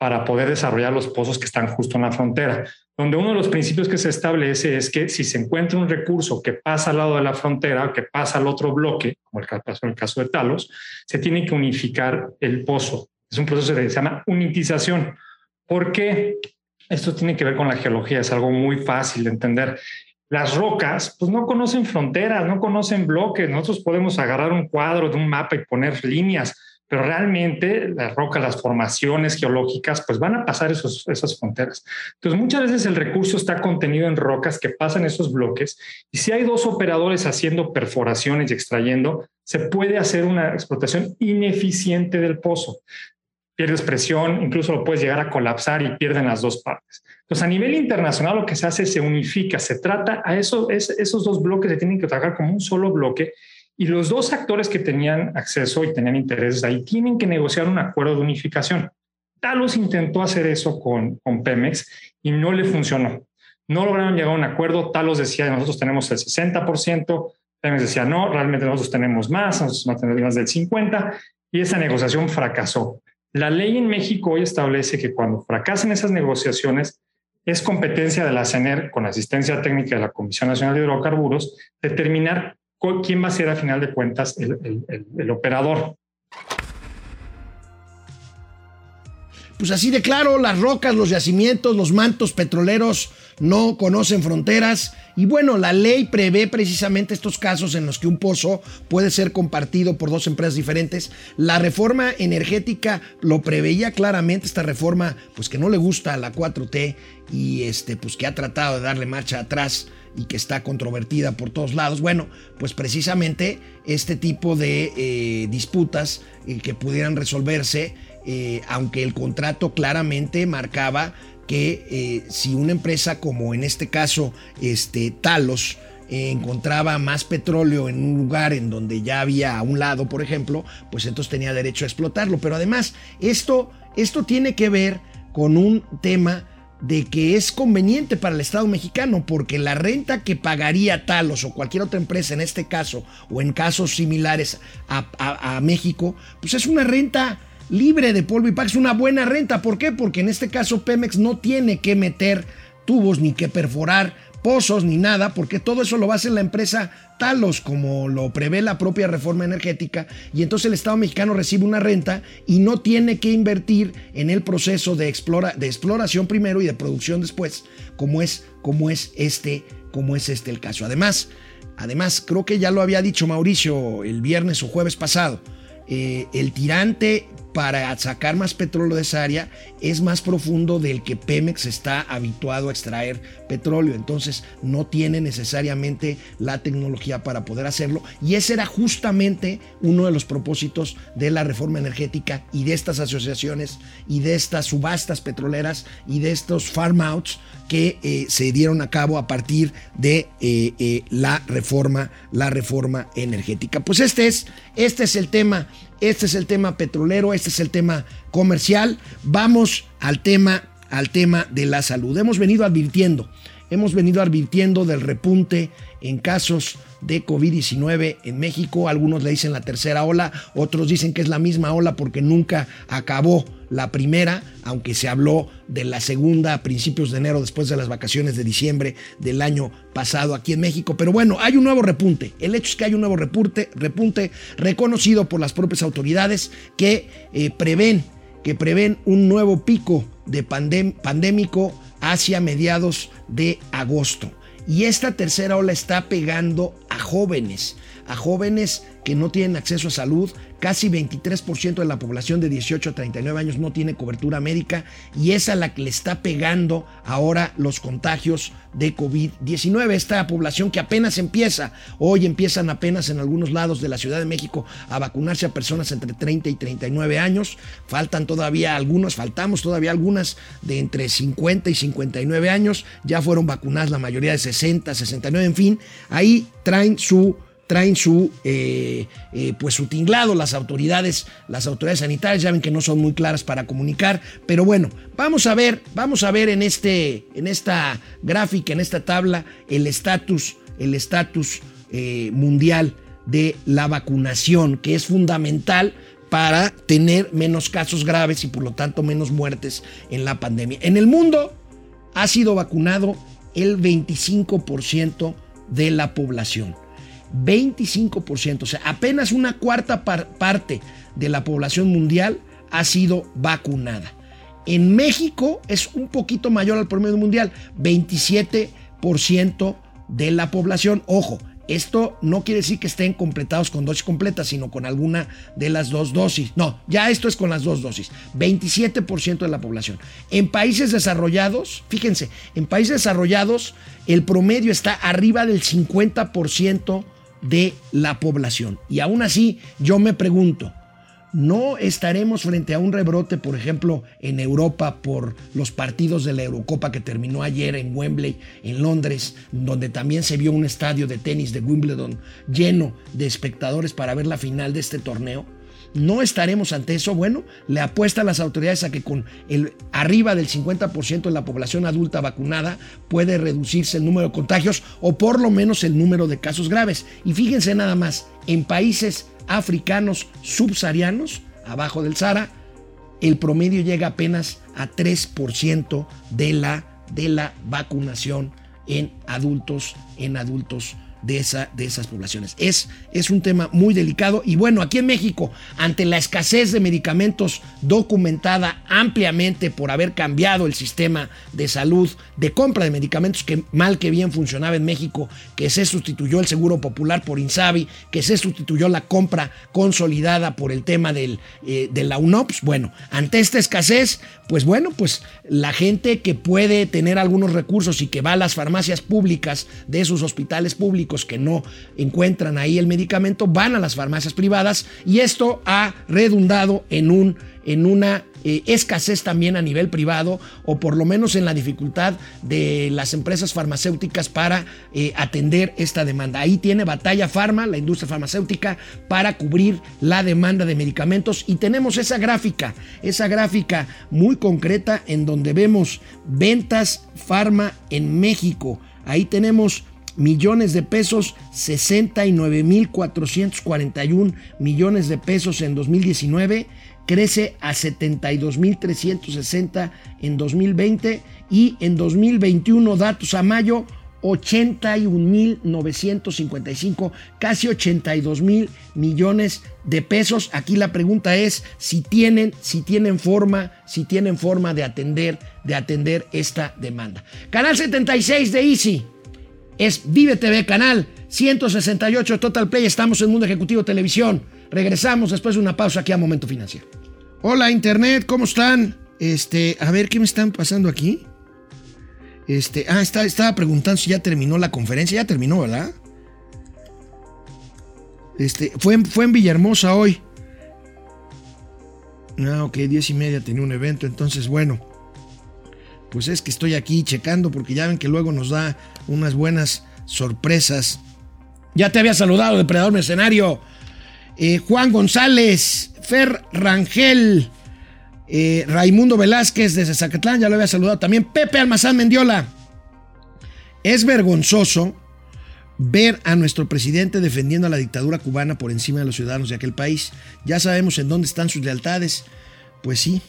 para poder desarrollar los pozos que están justo en la frontera donde uno de los principios que se establece es que si se encuentra un recurso que pasa al lado de la frontera, que pasa al otro bloque, como el caso, el caso de Talos, se tiene que unificar el pozo. Es un proceso que se llama unitización. ¿Por qué? Esto tiene que ver con la geología, es algo muy fácil de entender. Las rocas, pues no conocen fronteras, no conocen bloques. Nosotros podemos agarrar un cuadro de un mapa y poner líneas, pero realmente las rocas, las formaciones geológicas, pues van a pasar esos, esas fronteras. Entonces, muchas veces el recurso está contenido en rocas que pasan esos bloques y si hay dos operadores haciendo perforaciones y extrayendo, se puede hacer una explotación ineficiente del pozo. Pierdes presión, incluso lo puedes llegar a colapsar y pierden las dos partes. Entonces, a nivel internacional lo que se hace se unifica, se trata a eso, es, esos dos bloques se tienen que trabajar como un solo bloque y los dos actores que tenían acceso y tenían intereses ahí tienen que negociar un acuerdo de unificación. Talos intentó hacer eso con, con Pemex y no le funcionó. No lograron llegar a un acuerdo. Talos decía, nosotros tenemos el 60%. Pemex decía, no, realmente nosotros tenemos más, nosotros no tenemos más del 50%. Y esa negociación fracasó. La ley en México hoy establece que cuando fracasan esas negociaciones, es competencia de la CENER, con asistencia técnica de la Comisión Nacional de Hidrocarburos, determinar quién va a ser a final de cuentas el, el operador. Pues así de claro, las rocas, los yacimientos, los mantos petroleros no conocen fronteras. Y bueno, la ley prevé precisamente estos casos en los que un pozo puede ser compartido por dos empresas diferentes. La reforma energética lo preveía claramente, esta reforma pues que no le gusta a la 4T y este pues que ha tratado de darle marcha atrás y que está controvertida por todos lados. Bueno, pues precisamente este tipo de eh, disputas eh, que pudieran resolverse, eh, aunque el contrato claramente marcaba que si una empresa como en este caso este, Talos encontraba más petróleo en un lugar en donde ya había a un lado, por ejemplo, pues entonces tenía derecho a explotarlo. Pero además, esto, esto tiene que ver con un tema de que es conveniente para el Estado mexicano, porque la renta que pagaría Talos o cualquier otra empresa en este caso, o en casos similares a, a México, pues es una renta libre de polvo y pax, una buena renta. ¿Por qué? Porque en este caso Pemex no tiene que meter tubos ni que perforar pozos ni nada, porque todo eso lo va a hacer la empresa Talos, como lo prevé la propia reforma energética, y entonces el Estado mexicano recibe una renta y no tiene que invertir en el proceso de, explora, de exploración primero y de producción después, como es, como es este, como es este el caso. Además, además, creo que ya lo había dicho Mauricio el viernes o jueves pasado, eh, el tirante para sacar más petróleo de esa área es más profundo del que Pemex está habituado a extraer petróleo. Entonces no tiene necesariamente la tecnología para poder hacerlo. Y ese era justamente uno de los propósitos de la reforma energética y de estas asociaciones y de estas subastas petroleras y de estos farm outs que eh, se dieron a cabo a partir de eh, eh, la reforma, la reforma energética. Pues este es, este es el tema, este es el tema petrolero, este es el tema comercial. Vamos al tema, al tema de la salud. Hemos venido advirtiendo, hemos venido advirtiendo del repunte en casos de COVID-19 en México. Algunos le dicen la tercera ola, otros dicen que es la misma ola porque nunca acabó la primera, aunque se habló de la segunda a principios de enero después de las vacaciones de diciembre del año pasado aquí en México. Pero bueno, hay un nuevo repunte. El hecho es que hay un nuevo repunte, repunte reconocido por las propias autoridades que eh, prevén que prevén un nuevo pico de pandémico hacia mediados de agosto. Y esta tercera ola está pegando a jóvenes, a jóvenes que no tienen acceso a salud, Casi 23% de la población de 18 a 39 años no tiene cobertura médica y es a la que le está pegando ahora los contagios de COVID-19. Esta población que apenas empieza, hoy empiezan apenas en algunos lados de la Ciudad de México a vacunarse a personas entre 30 y 39 años. Faltan todavía algunos, faltamos todavía algunas de entre 50 y 59 años. Ya fueron vacunadas la mayoría de 60, 69, en fin. Ahí traen su traen su, eh, eh, pues su tinglado las autoridades, las autoridades sanitarias, ya ven que no son muy claras para comunicar, pero bueno, vamos a ver, vamos a ver en, este, en esta gráfica, en esta tabla, el estatus, el estatus eh, mundial de la vacunación, que es fundamental para tener menos casos graves y por lo tanto menos muertes en la pandemia. En el mundo ha sido vacunado el 25% de la población. 25%, o sea, apenas una cuarta parte de la población mundial ha sido vacunada. En México es un poquito mayor al promedio mundial, 27% de la población. Ojo, esto no quiere decir que estén completados con dosis completas, sino con alguna de las dos dosis. No, ya esto es con las dos dosis. 27% de la población. En países desarrollados, fíjense, en países desarrollados el promedio está arriba del 50% de la población. Y aún así, yo me pregunto, ¿no estaremos frente a un rebrote, por ejemplo, en Europa por los partidos de la Eurocopa que terminó ayer en Wembley, en Londres, donde también se vio un estadio de tenis de Wimbledon lleno de espectadores para ver la final de este torneo? ¿No estaremos ante eso? Bueno, le apuesta a las autoridades a que con el arriba del 50% de la población adulta vacunada puede reducirse el número de contagios o por lo menos el número de casos graves. Y fíjense nada más, en países africanos subsaharianos, abajo del Sahara, el promedio llega apenas a 3% de la de la vacunación en adultos, en adultos de, esa, de esas poblaciones. Es, es un tema muy delicado y bueno, aquí en México, ante la escasez de medicamentos documentada ampliamente por haber cambiado el sistema de salud de compra de medicamentos que mal que bien funcionaba en México, que se sustituyó el Seguro Popular por Insabi, que se sustituyó la compra consolidada por el tema del, eh, de la UNOPS, bueno, ante esta escasez, pues bueno, pues la gente que puede tener algunos recursos y que va a las farmacias públicas de esos hospitales públicos, que no encuentran ahí el medicamento van a las farmacias privadas y esto ha redundado en, un, en una eh, escasez también a nivel privado o por lo menos en la dificultad de las empresas farmacéuticas para eh, atender esta demanda. Ahí tiene Batalla Pharma, la industria farmacéutica, para cubrir la demanda de medicamentos y tenemos esa gráfica, esa gráfica muy concreta en donde vemos ventas farma en México. Ahí tenemos millones de pesos, 69.441 millones de pesos en 2019, crece a 72.360 en 2020 y en 2021, datos a mayo, 81.955, casi 82 mil millones de pesos. Aquí la pregunta es si tienen, si tienen forma, si tienen forma de atender, de atender esta demanda. Canal 76 de Easy es Vive TV, canal 168 Total Play. Estamos en Mundo Ejecutivo Televisión. Regresamos después de una pausa aquí a Momento Financiero. Hola Internet, ¿cómo están? Este, a ver, ¿qué me están pasando aquí? Este, ah, estaba preguntando si ya terminó la conferencia. Ya terminó, ¿verdad? Este, fue, fue en Villahermosa hoy. Ah, ok, diez y media tenía un evento, entonces bueno pues es que estoy aquí checando porque ya ven que luego nos da unas buenas sorpresas. Ya te había saludado, depredador mercenario. Eh, Juan González, Fer Rangel, eh, Raimundo Velázquez desde Zacatlán, ya lo había saludado también. Pepe Almazán Mendiola. Es vergonzoso ver a nuestro presidente defendiendo a la dictadura cubana por encima de los ciudadanos de aquel país. Ya sabemos en dónde están sus lealtades. Pues sí,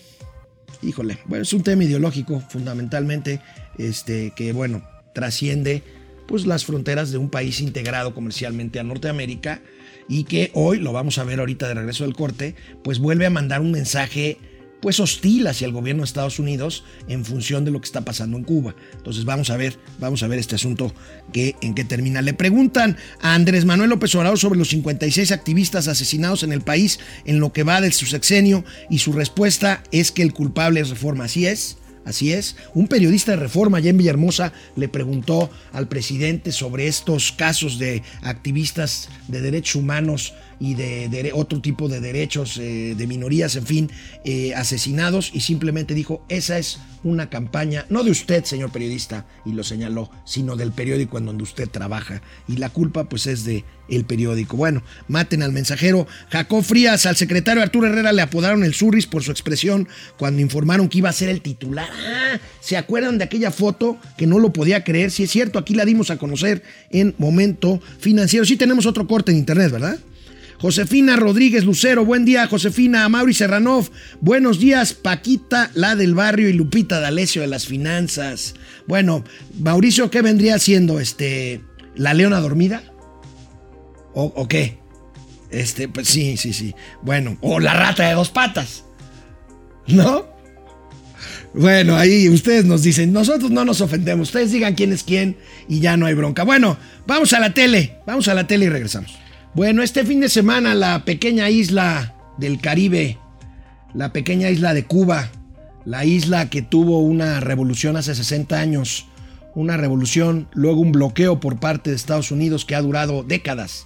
híjole, bueno, es un tema ideológico fundamentalmente, este, que bueno, trasciende pues las fronteras de un país integrado comercialmente a Norteamérica y que hoy, lo vamos a ver ahorita de regreso del corte, pues vuelve a mandar un mensaje pues hostil hacia el gobierno de Estados Unidos en función de lo que está pasando en Cuba. Entonces vamos a ver, vamos a ver este asunto que en qué termina. Le preguntan a Andrés Manuel López Obrador sobre los 56 activistas asesinados en el país en lo que va de su sexenio y su respuesta es que el culpable es reforma. Así es. Así es, un periodista de Reforma allá en Villahermosa le preguntó al presidente sobre estos casos de activistas de derechos humanos y de, otro tipo de derechos eh, de minorías, en fin, eh, asesinados y simplemente dijo, esa es una campaña, no de usted, señor periodista, y lo señaló, sino del periódico en donde usted trabaja. Y la culpa pues es de el periódico. Bueno, maten al mensajero. Jacob Frías, al secretario Arturo Herrera le apodaron el Surris por su expresión cuando informaron que iba a ser el titular. Ah, ¿se acuerdan de aquella foto que no lo podía creer? Si es cierto, aquí la dimos a conocer en Momento Financiero. Sí tenemos otro corte en internet, ¿verdad? Josefina Rodríguez Lucero, buen día, Josefina. Mauri Serranov, buenos días, Paquita, la del barrio, y Lupita D'Alessio de las finanzas. Bueno, Mauricio, ¿qué vendría siendo? Este, ¿La leona dormida? ¿O, qué? Este, pues sí, sí, sí. Bueno, o la rata de dos patas. ¿No? Bueno, ahí ustedes nos dicen, nosotros no nos ofendemos, ustedes digan quién es quién y ya no hay bronca. Bueno, vamos a la tele, vamos a la tele y regresamos. Bueno, este fin de semana la pequeña isla del Caribe, la pequeña isla de Cuba, la isla que tuvo una revolución hace 60 años, una revolución, luego un bloqueo por parte de Estados Unidos que ha durado décadas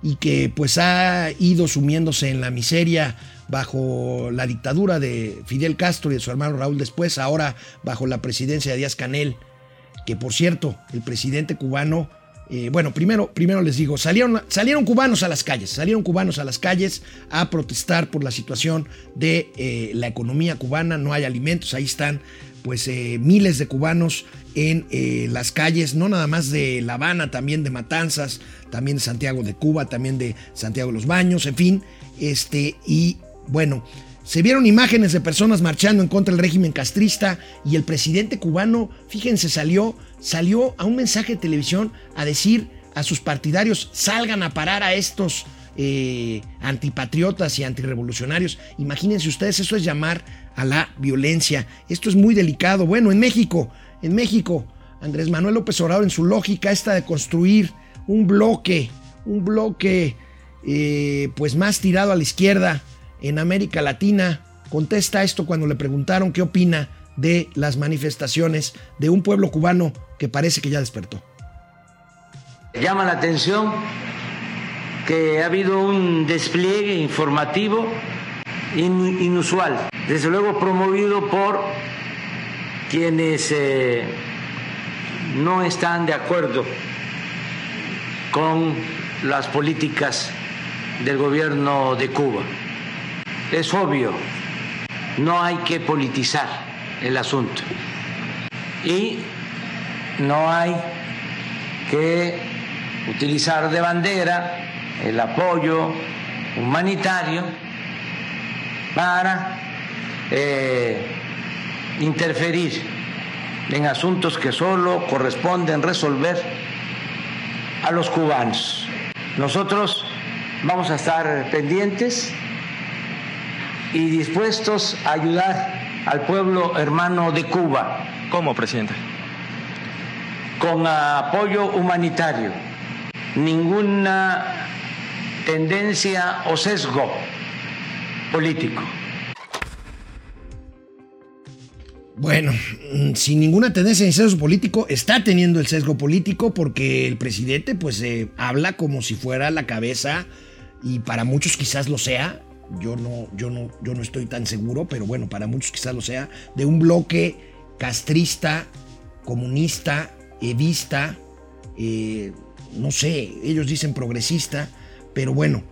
y que pues ha ido sumiéndose en la miseria bajo la dictadura de Fidel Castro y de su hermano Raúl después, ahora bajo la presidencia de Díaz Canel, que por cierto, el presidente cubano eh, bueno, primero, primero les digo, salieron, salieron cubanos a las calles, salieron cubanos a las calles a protestar por la situación de eh, la economía cubana, no hay alimentos, ahí están pues eh, miles de cubanos en las calles, no nada más de La Habana, también de Matanzas, también de Santiago de Cuba, también de Santiago de los Baños, en fin, este, y bueno, Se vieron imágenes de personas marchando en contra del régimen castrista y el presidente cubano, fíjense, salió, salió a un mensaje de televisión a decir a sus partidarios, salgan a parar a estos eh, antipatriotas y antirrevolucionarios. Imagínense ustedes, eso es llamar a la violencia. Esto es muy delicado. Bueno, en México, en México, Andrés Manuel López Obrador en su lógica esta de construir un bloque, un bloque eh, pues más tirado a la izquierda en América Latina, contesta esto cuando le preguntaron qué opina de las manifestaciones de un pueblo cubano que parece que ya despertó. Llama la atención que ha habido un despliegue informativo inusual, desde luego promovido por quienes eh, no están de acuerdo con las políticas del gobierno de Cuba. Es obvio, no hay que politizar el asunto y no hay que utilizar de bandera el apoyo humanitario para eh, interferir en asuntos que solo corresponden resolver a los cubanos. Nosotros vamos a estar pendientes y dispuestos a ayudar al pueblo hermano de Cuba. ¿Cómo, presidente? Con apoyo humanitario. Ninguna tendencia o sesgo político. Bueno, mm, sin ninguna tendencia ni sesgo político, está teniendo el sesgo político porque el presidente pues eh, habla como si fuera la cabeza y para muchos quizás lo sea. Yo no, yo no, yo no estoy tan seguro, pero bueno, para muchos quizás lo sea, de un bloque castrista, comunista, evista, eh, no sé, ellos dicen progresista, pero bueno,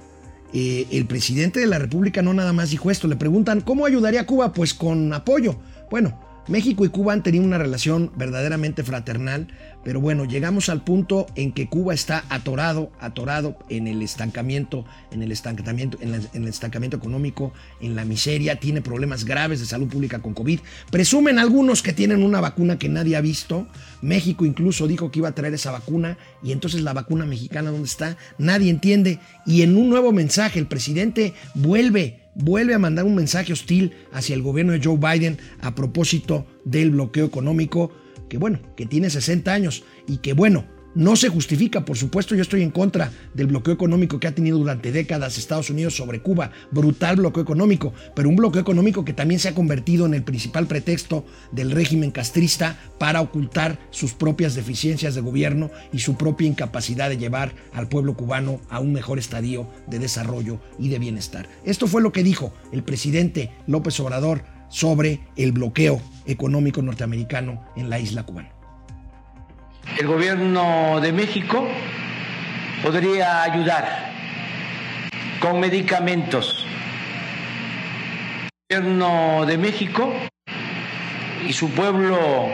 eh, el presidente de la República no nada más dijo esto. Le preguntan, ¿cómo ayudaría a Cuba? Pues con apoyo. Bueno, México y Cuba han tenido una relación verdaderamente fraternal, pero bueno, llegamos al punto en que Cuba está atorado, atorado en el estancamiento, en el estancamiento, en, el estancamiento económico, en la miseria, tiene problemas graves de salud pública con COVID. Presumen algunos que tienen una vacuna que nadie ha visto. México incluso dijo que iba a traer esa vacuna y entonces la vacuna mexicana dónde está? Nadie entiende. Y en un nuevo mensaje el presidente vuelve vuelve a mandar un mensaje hostil hacia el gobierno de Joe Biden a propósito del bloqueo económico, que bueno, que tiene 60 años y que bueno, no se justifica, por supuesto, yo estoy en contra del bloqueo económico que ha tenido durante décadas Estados Unidos sobre Cuba, brutal bloqueo económico, pero un bloqueo económico que también se ha convertido en el principal pretexto del régimen castrista para ocultar sus propias deficiencias de gobierno y su propia incapacidad de llevar al pueblo cubano a un mejor estadio de desarrollo y de bienestar. Esto fue lo que dijo el presidente López Obrador sobre el bloqueo económico norteamericano en la isla cubana. El gobierno de México podría ayudar con medicamentos. El gobierno de México y su pueblo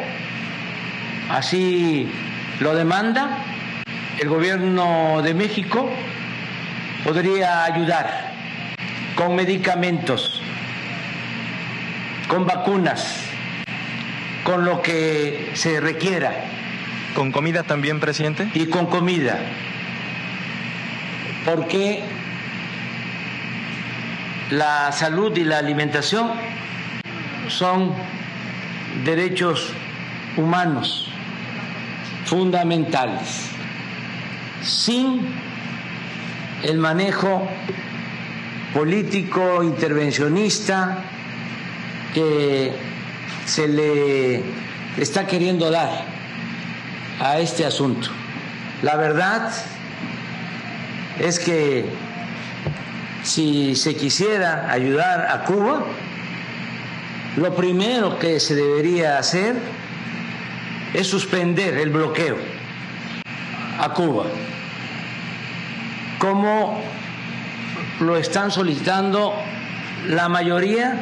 así lo demanda. El gobierno de México podría ayudar con medicamentos, con vacunas, con lo que se requiera ¿Con comida también, presidente? Y con comida. Porque la salud y la alimentación son derechos humanos fundamentales. Sin el manejo político intervencionista que se le está queriendo dar a este asunto. La verdad es que si se quisiera ayudar a Cuba, lo primero que se debería hacer es suspender el bloqueo a Cuba, como lo están solicitando la mayoría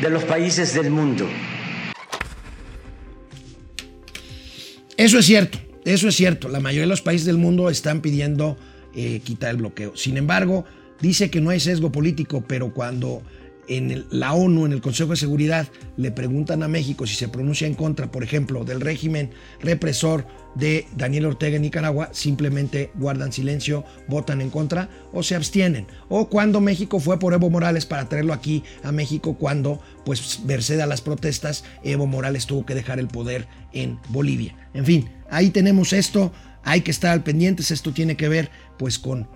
de los países del mundo. Eso es cierto, eso es cierto. La mayoría de los países del mundo están pidiendo eh, quitar el bloqueo. Sin embargo, dice que no hay sesgo político, pero cuando en la ONU, en el Consejo de Seguridad, le preguntan a México si se pronuncia en contra, por ejemplo, del régimen represor de Daniel Ortega en Nicaragua, simplemente guardan silencio, votan en contra o se abstienen. O cuando México fue por Evo Morales para traerlo aquí a México, cuando, pues, merced a las protestas, Evo Morales tuvo que dejar el poder en Bolivia. En fin, ahí tenemos esto, hay que estar al pendientes, esto tiene que ver, pues, con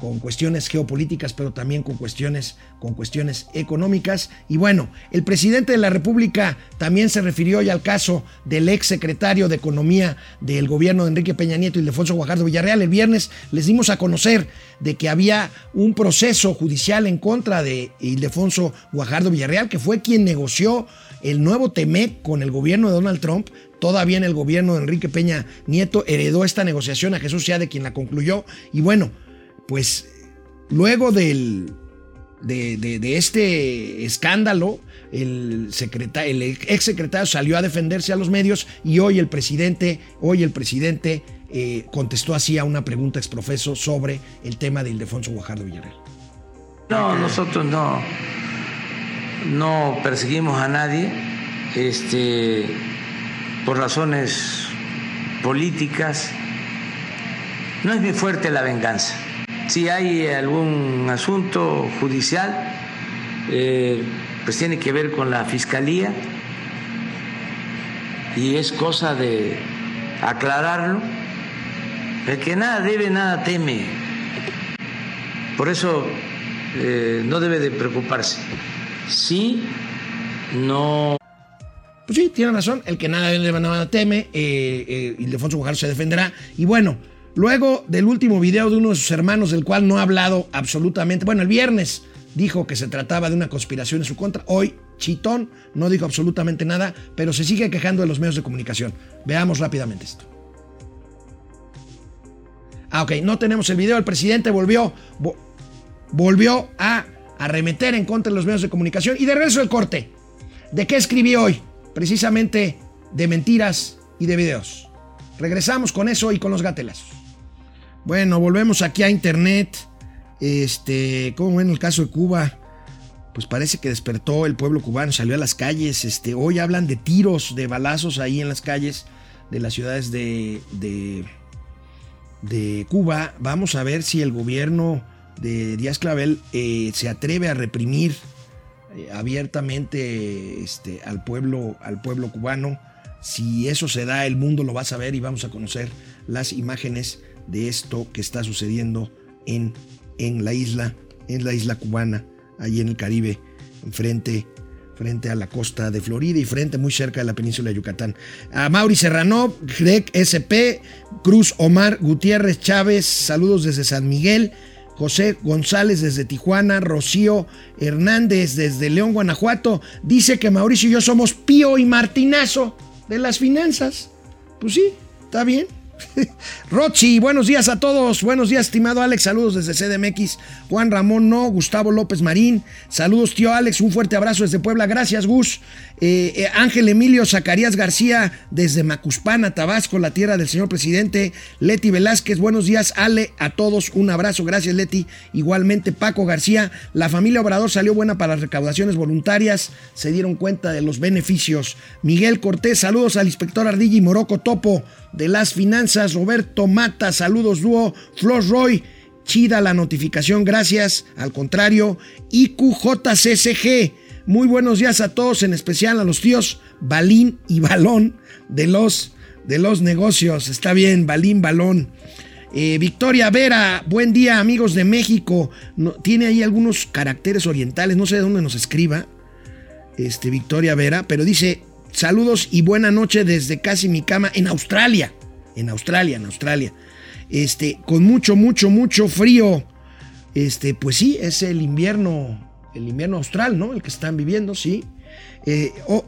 con cuestiones geopolíticas, pero también con cuestiones, con cuestiones económicas. Y bueno, el presidente de la República también se refirió ya al caso del ex secretario de Economía del gobierno de Enrique Peña Nieto y Ildefonso Guajardo Villarreal. El viernes les dimos a conocer de que había un proceso judicial en contra de Ildefonso Guajardo Villarreal, que fue quien negoció el nuevo TEMEC con el gobierno de Donald Trump. Todavía en el gobierno de Enrique Peña Nieto heredó esta negociación a Jesús de quien la concluyó. Y bueno, pues luego del, de, este escándalo, el, secreta- el ex secretario salió a defenderse a los medios y hoy el presidente, hoy el presidente eh, contestó así a una pregunta exprofeso sobre el tema de Ildefonso Guajardo Villarreal. No, nosotros no, no perseguimos a nadie este, por razones políticas. No es muy fuerte la venganza. Si hay algún asunto judicial, eh, pues tiene que ver con la fiscalía y es cosa de aclararlo. El que nada debe, nada teme. Por eso eh, no debe de preocuparse. Sí, no Pues sí, tiene razón. El que nada debe, nada teme. Eh, eh, Ildefonso Guajardo se defenderá. Y bueno, luego del último video de uno de sus hermanos, del cual no ha hablado absolutamente. Bueno, el viernes dijo que se trataba de una conspiración en su contra. Hoy, Chitón no dijo absolutamente nada, pero se sigue quejando de los medios de comunicación. Veamos rápidamente esto. Ah, ok, no tenemos el video. El presidente volvió, vo- volvió a arremeter en contra de los medios de comunicación. Y de regreso el corte. ¿De qué escribí hoy? Precisamente de mentiras y de videos. Regresamos con eso y con los gatelazos. Bueno, volvemos aquí a internet. Este, como en el caso de Cuba, pues parece que despertó el pueblo cubano, salió a las calles. Este, hoy hablan de tiros, de balazos ahí en las calles de las ciudades de, de, Cuba. Vamos a ver si el gobierno de Díaz Clavel eh, se atreve a reprimir eh, abiertamente este, al, pueblo, al pueblo cubano. Si eso se da, el mundo lo va a saber y vamos a conocer las imágenes de esto que está sucediendo en, en la isla, en la isla cubana, allí en el Caribe, frente, frente a la costa de Florida y frente muy cerca de la península de Yucatán. A Mauri Serrano, Greg SP, Cruz Omar Gutiérrez Chávez, saludos desde San Miguel. José González desde Tijuana, Rocío Hernández desde León, Guanajuato, dice que Mauricio y yo somos Pío y Martinazo de las finanzas. Pues sí, está bien. *laughs* Rochi, buenos días a todos. Buenos días, estimado Alex. Saludos desde CDMX. Juan Ramón No, Gustavo López Marín. Saludos, tío Alex. Un fuerte abrazo desde Puebla. Gracias, Gus. Eh, eh, Ángel Emilio Zacarías García desde Macuspana, Tabasco, la tierra del señor presidente. Leti Velázquez, buenos días, Ale. A todos un abrazo. Gracias, Leti. Igualmente, Paco García. La familia Obrador salió buena para las recaudaciones voluntarias. Se dieron cuenta de los beneficios. Miguel Cortés, saludos al inspector Ardilla y Moroco Topo de las finanzas. Roberto Mata, saludos dúo. Flor Roy, chida la notificación, gracias. Al contrario, IQJCCG, muy buenos días a todos, en especial a los tíos Balín y Balón de los, de los negocios. Está bien, Balín, Balón. Eh, Victoria Vera, buen día amigos de México. Tiene ahí algunos caracteres orientales, no sé de dónde nos escriba. Este, Victoria Vera, pero dice, saludos y buena noche desde casi mi cama en Australia. En Australia, en Australia. Este, con mucho, mucho, mucho frío. Este, pues sí, es el invierno, el invierno austral, ¿no? El que están viviendo, sí. Eh, oh,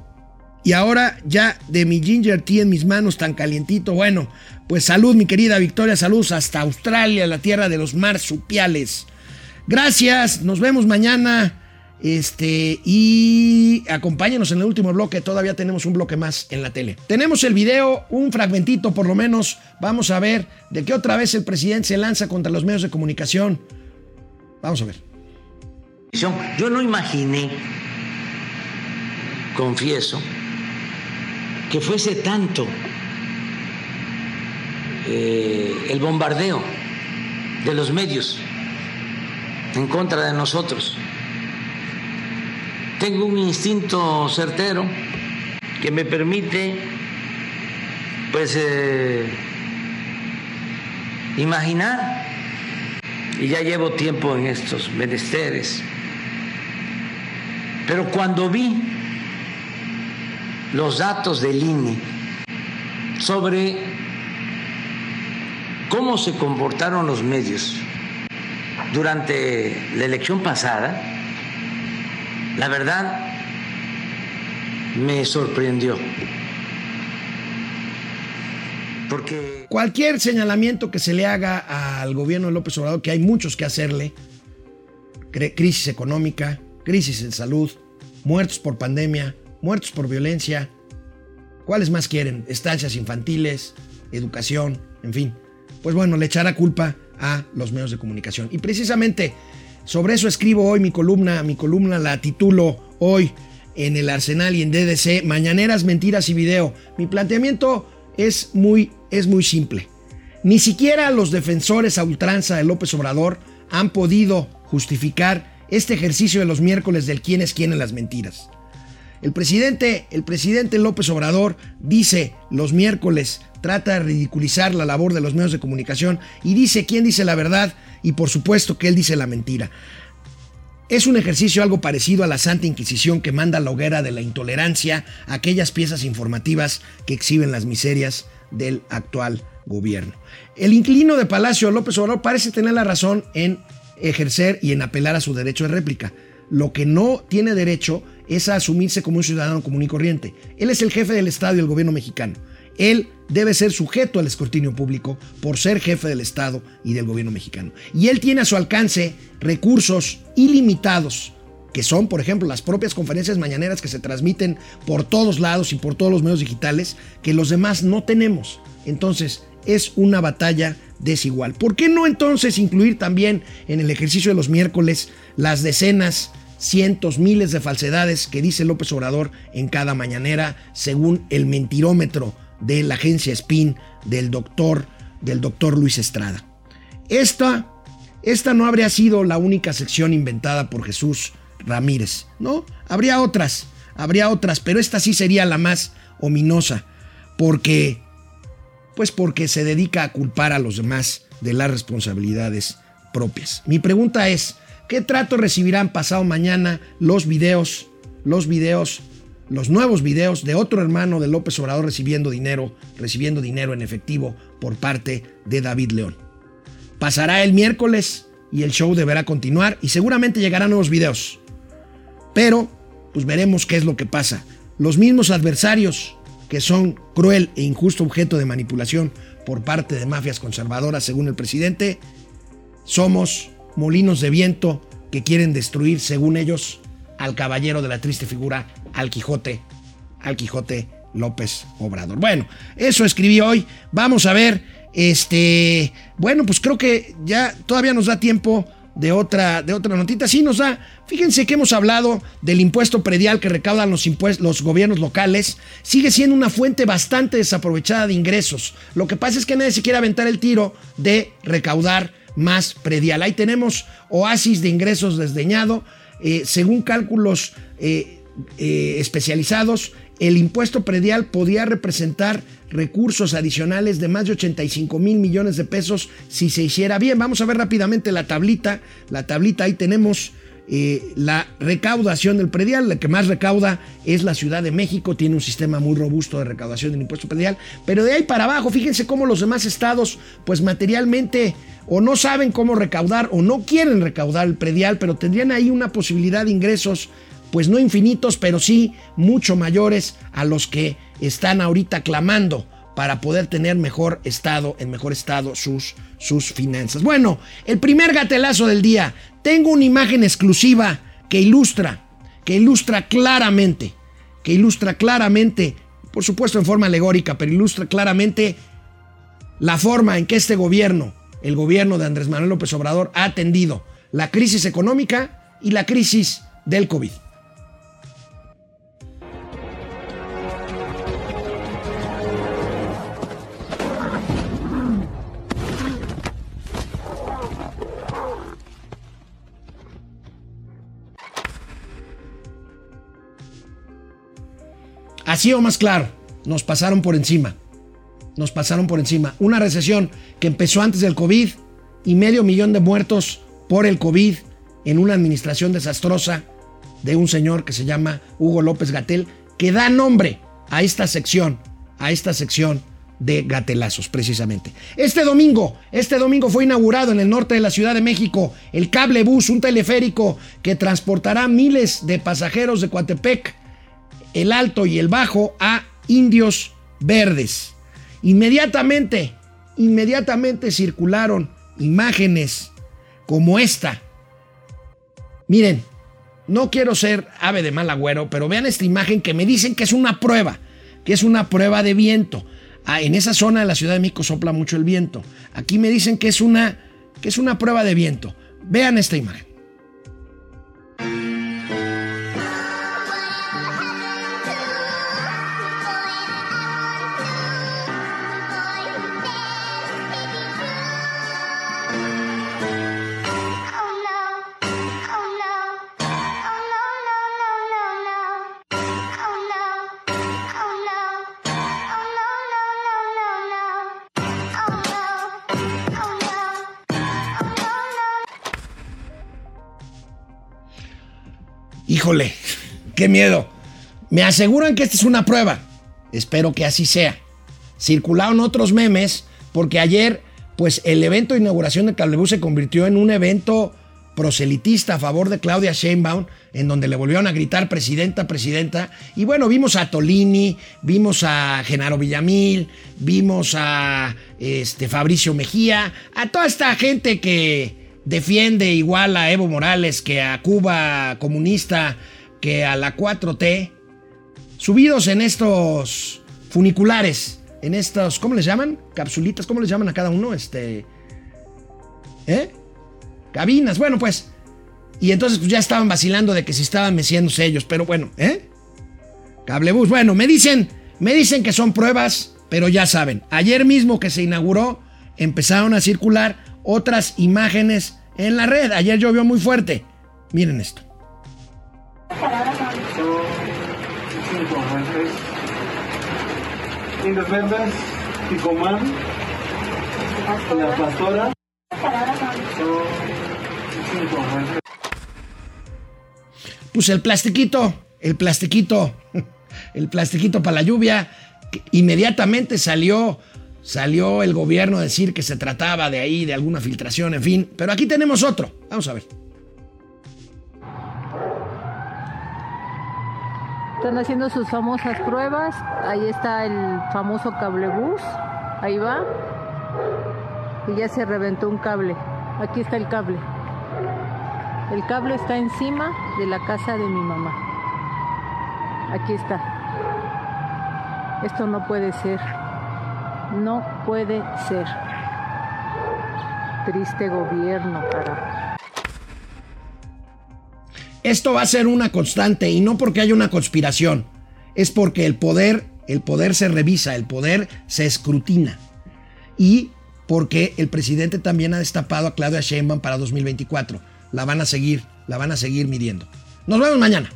y ahora ya de mi ginger tea en mis manos tan calientito. Bueno, pues salud, mi querida Victoria, saludos hasta Australia, la tierra de los marsupiales. Gracias, nos vemos mañana. Este, y acompáñenos en el último bloque, todavía tenemos un bloque más en la tele. Tenemos el video, un fragmentito por lo menos, vamos a ver de qué otra vez el presidente se lanza contra los medios de comunicación. Vamos a ver. Yo no imaginé, confieso, que fuese tanto eh, el bombardeo de los medios en contra de nosotros. Tengo un instinto certero que me permite, pues, eh, imaginar, y ya llevo tiempo en estos menesteres, pero cuando vi los datos del INE sobre cómo se comportaron los medios durante la elección pasada, la verdad me sorprendió. Porque Cualquier señalamiento que se le haga al gobierno de López Obrador, que hay muchos que hacerle, crisis económica, crisis en salud, muertos por pandemia, muertos por violencia, ¿cuáles más quieren? Estancias infantiles, educación, en fin. Pues bueno, le echará culpa a los medios de comunicación. Y precisamente sobre eso escribo hoy mi columna, mi columna la titulo hoy en el Arsenal y en DDC, Mañaneras, Mentiras y Video. Mi planteamiento es muy, es muy simple. Ni siquiera los defensores a ultranza de López Obrador han podido justificar este ejercicio de los miércoles del quién es quién en las mentiras. El presidente, el presidente López Obrador dice los miércoles, trata de ridiculizar la labor de los medios de comunicación y dice quién dice la verdad y por supuesto que él dice la mentira. Es un ejercicio algo parecido a la Santa Inquisición que manda a la hoguera de la intolerancia a aquellas piezas informativas que exhiben las miserias del actual gobierno. El inquilino de Palacio López Obrador parece tener la razón en ejercer y en apelar a su derecho de réplica. Lo que no tiene derecho es a asumirse como un ciudadano común y corriente. Él es el jefe del Estado y del gobierno mexicano. Él debe ser sujeto al escrutinio público por ser jefe del Estado y del gobierno mexicano. Y él tiene a su alcance recursos ilimitados, que son, por ejemplo, las propias conferencias mañaneras que se transmiten por todos lados y por todos los medios digitales, que los demás no tenemos. Entonces, es una batalla desigual. ¿Por qué no entonces incluir también en el ejercicio de los miércoles las decenas, cientos, miles de falsedades que dice López Obrador en cada mañanera, según el mentirómetro de la agencia Spin del doctor, del doctor Luis Estrada? Esta, esta no habría sido la única sección inventada por Jesús Ramírez, ¿no? Habría otras, habría otras, pero esta sí sería la más ominosa, porque pues porque se dedica a culpar a los demás de las responsabilidades propias. Mi pregunta es, ¿qué trato recibirán pasado mañana los videos, los videos, los nuevos videos de otro hermano de López Obrador recibiendo dinero, recibiendo dinero en efectivo por parte de David León? Pasará el miércoles y el show deberá continuar y seguramente llegarán nuevos videos. Pero, pues veremos qué es lo que pasa. Los mismos adversarios que son cruel e injusto objeto de manipulación por parte de mafias conservadoras, según el presidente, somos molinos de viento que quieren destruir, según ellos, al caballero de la triste figura, al Quijote, al Quijote López Obrador. Bueno, eso escribí hoy. Vamos a ver, este, bueno, pues creo que ya todavía nos da tiempo de otra, de otra notita. Sí nos da. Fíjense que hemos hablado del impuesto predial que recaudan los, impuestos, los gobiernos locales. Sigue siendo una fuente bastante desaprovechada de ingresos. Lo que pasa es que nadie se quiere aventar el tiro de recaudar más predial. Ahí tenemos oasis de ingresos desdeñado. Eh, según cálculos eh, eh, especializados, el impuesto predial podía representar recursos adicionales de más de 85 mil millones de pesos si se hiciera bien. Vamos a ver rápidamente la tablita. La tablita, ahí tenemos eh, la recaudación del predial. La que más recauda es la Ciudad de México. Tiene un sistema muy robusto de recaudación del impuesto predial. Pero de ahí para abajo, fíjense cómo los demás estados, pues materialmente o no saben cómo recaudar o no quieren recaudar el predial, pero tendrían ahí una posibilidad de ingresos pues no infinitos, pero sí mucho mayores a los que están ahorita clamando para poder tener mejor estado, en mejor estado sus, sus finanzas. Bueno, el primer gatelazo del día. Tengo una imagen exclusiva que ilustra, que ilustra claramente, que ilustra claramente, por supuesto en forma alegórica, pero ilustra claramente la forma en que este gobierno, el gobierno de Andrés Manuel López Obrador, ha atendido la crisis económica y la crisis del COVID. Así o más claro, nos pasaron por encima. Nos pasaron por encima. Una recesión que empezó antes del COVID y medio millón de muertos por el COVID en una administración desastrosa de un señor que se llama Hugo López Gatel, que da nombre a esta sección, a esta sección de gatelazos, precisamente. Este domingo, este domingo fue inaugurado en el norte de la Ciudad de México el cable bus, un teleférico que transportará miles de pasajeros de Coatepec, el Alto y el Bajo a Indios Verdes. Inmediatamente, inmediatamente circularon imágenes como esta. Miren, no quiero ser ave de mal agüero, pero vean esta imagen que me dicen que es una prueba, que es una prueba de viento. Ah, en esa zona de la Ciudad de México sopla mucho el viento. Aquí me dicen que es una, que es una prueba de viento. Vean esta imagen. Qué miedo. Me aseguran que esta es una prueba. Espero que así sea. Circularon otros memes porque ayer, pues el evento de inauguración de Cablebús se convirtió en un evento proselitista a favor de Claudia Sheinbaum, en donde le volvieron a gritar presidenta, presidenta. Y bueno, vimos a Tolini, vimos a Genaro Villamil, vimos a este, Fabricio Mejía, a toda esta gente que defiende igual a Evo Morales que a Cuba comunista, que a la 4T, subidos en estos funiculares, en estos, ¿cómo les llaman? Capsulitas, ¿cómo les llaman a cada uno? Este, ¿eh? Cabinas, bueno, pues. Y entonces pues, ya estaban vacilando de que si estaban meciéndose ellos, pero bueno, ¿eh? Cablebus, bueno, me dicen, me dicen que son pruebas, pero ya saben, ayer mismo que se inauguró, empezaron a circular otras imágenes en la red. Ayer llovió muy fuerte. Miren esto. La pastora. Pues el plastiquito, el plastiquito, *laughs* el plastiquito para la lluvia, inmediatamente salió Salió el gobierno a decir que se trataba de ahí, de alguna filtración, en fin. Pero aquí tenemos otro. Vamos a ver. Están haciendo sus famosas pruebas. Ahí está el famoso cablebús. Ahí va. Y ya se reventó un cable. Aquí está el cable. El cable está encima de la casa de mi mamá. Aquí está. Esto no puede ser. No puede ser. Triste gobierno, cara. Esto va a ser una constante y no porque haya una conspiración, es porque el poder, el poder se revisa, el poder se escrutina y porque el presidente también ha destapado a Claudia Sheinbaum para 2024. La van a seguir, la van a seguir midiendo. Nos vemos mañana.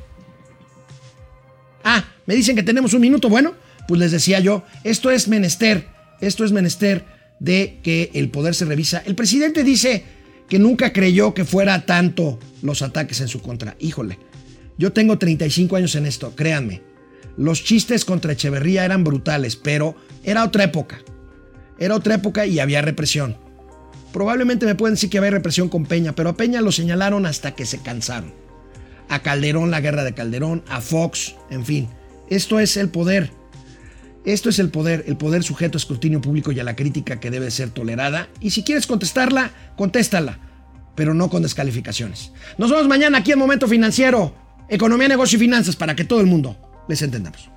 Ah, me dicen que tenemos un minuto. Bueno, pues les decía yo, esto es menester esto es menester de que el poder se revisa. El presidente dice que nunca creyó que fuera tanto los ataques en su contra. Híjole, yo tengo 35 años en esto, créanme. Los chistes contra Echeverría eran brutales, pero era otra época. Era otra época y había represión. Probablemente me pueden decir que había represión con Peña, pero a Peña lo señalaron hasta que se cansaron. A Calderón, la guerra de Calderón, a Fox, en fin. Esto es el poder. Esto es el poder, el poder sujeto a escrutinio público y a la crítica que debe ser tolerada. Y si quieres contestarla, contéstala, pero no con descalificaciones. Nos vemos mañana aquí en Momento Financiero, Economía, Negocio y Finanzas, para que todo el mundo les entendamos.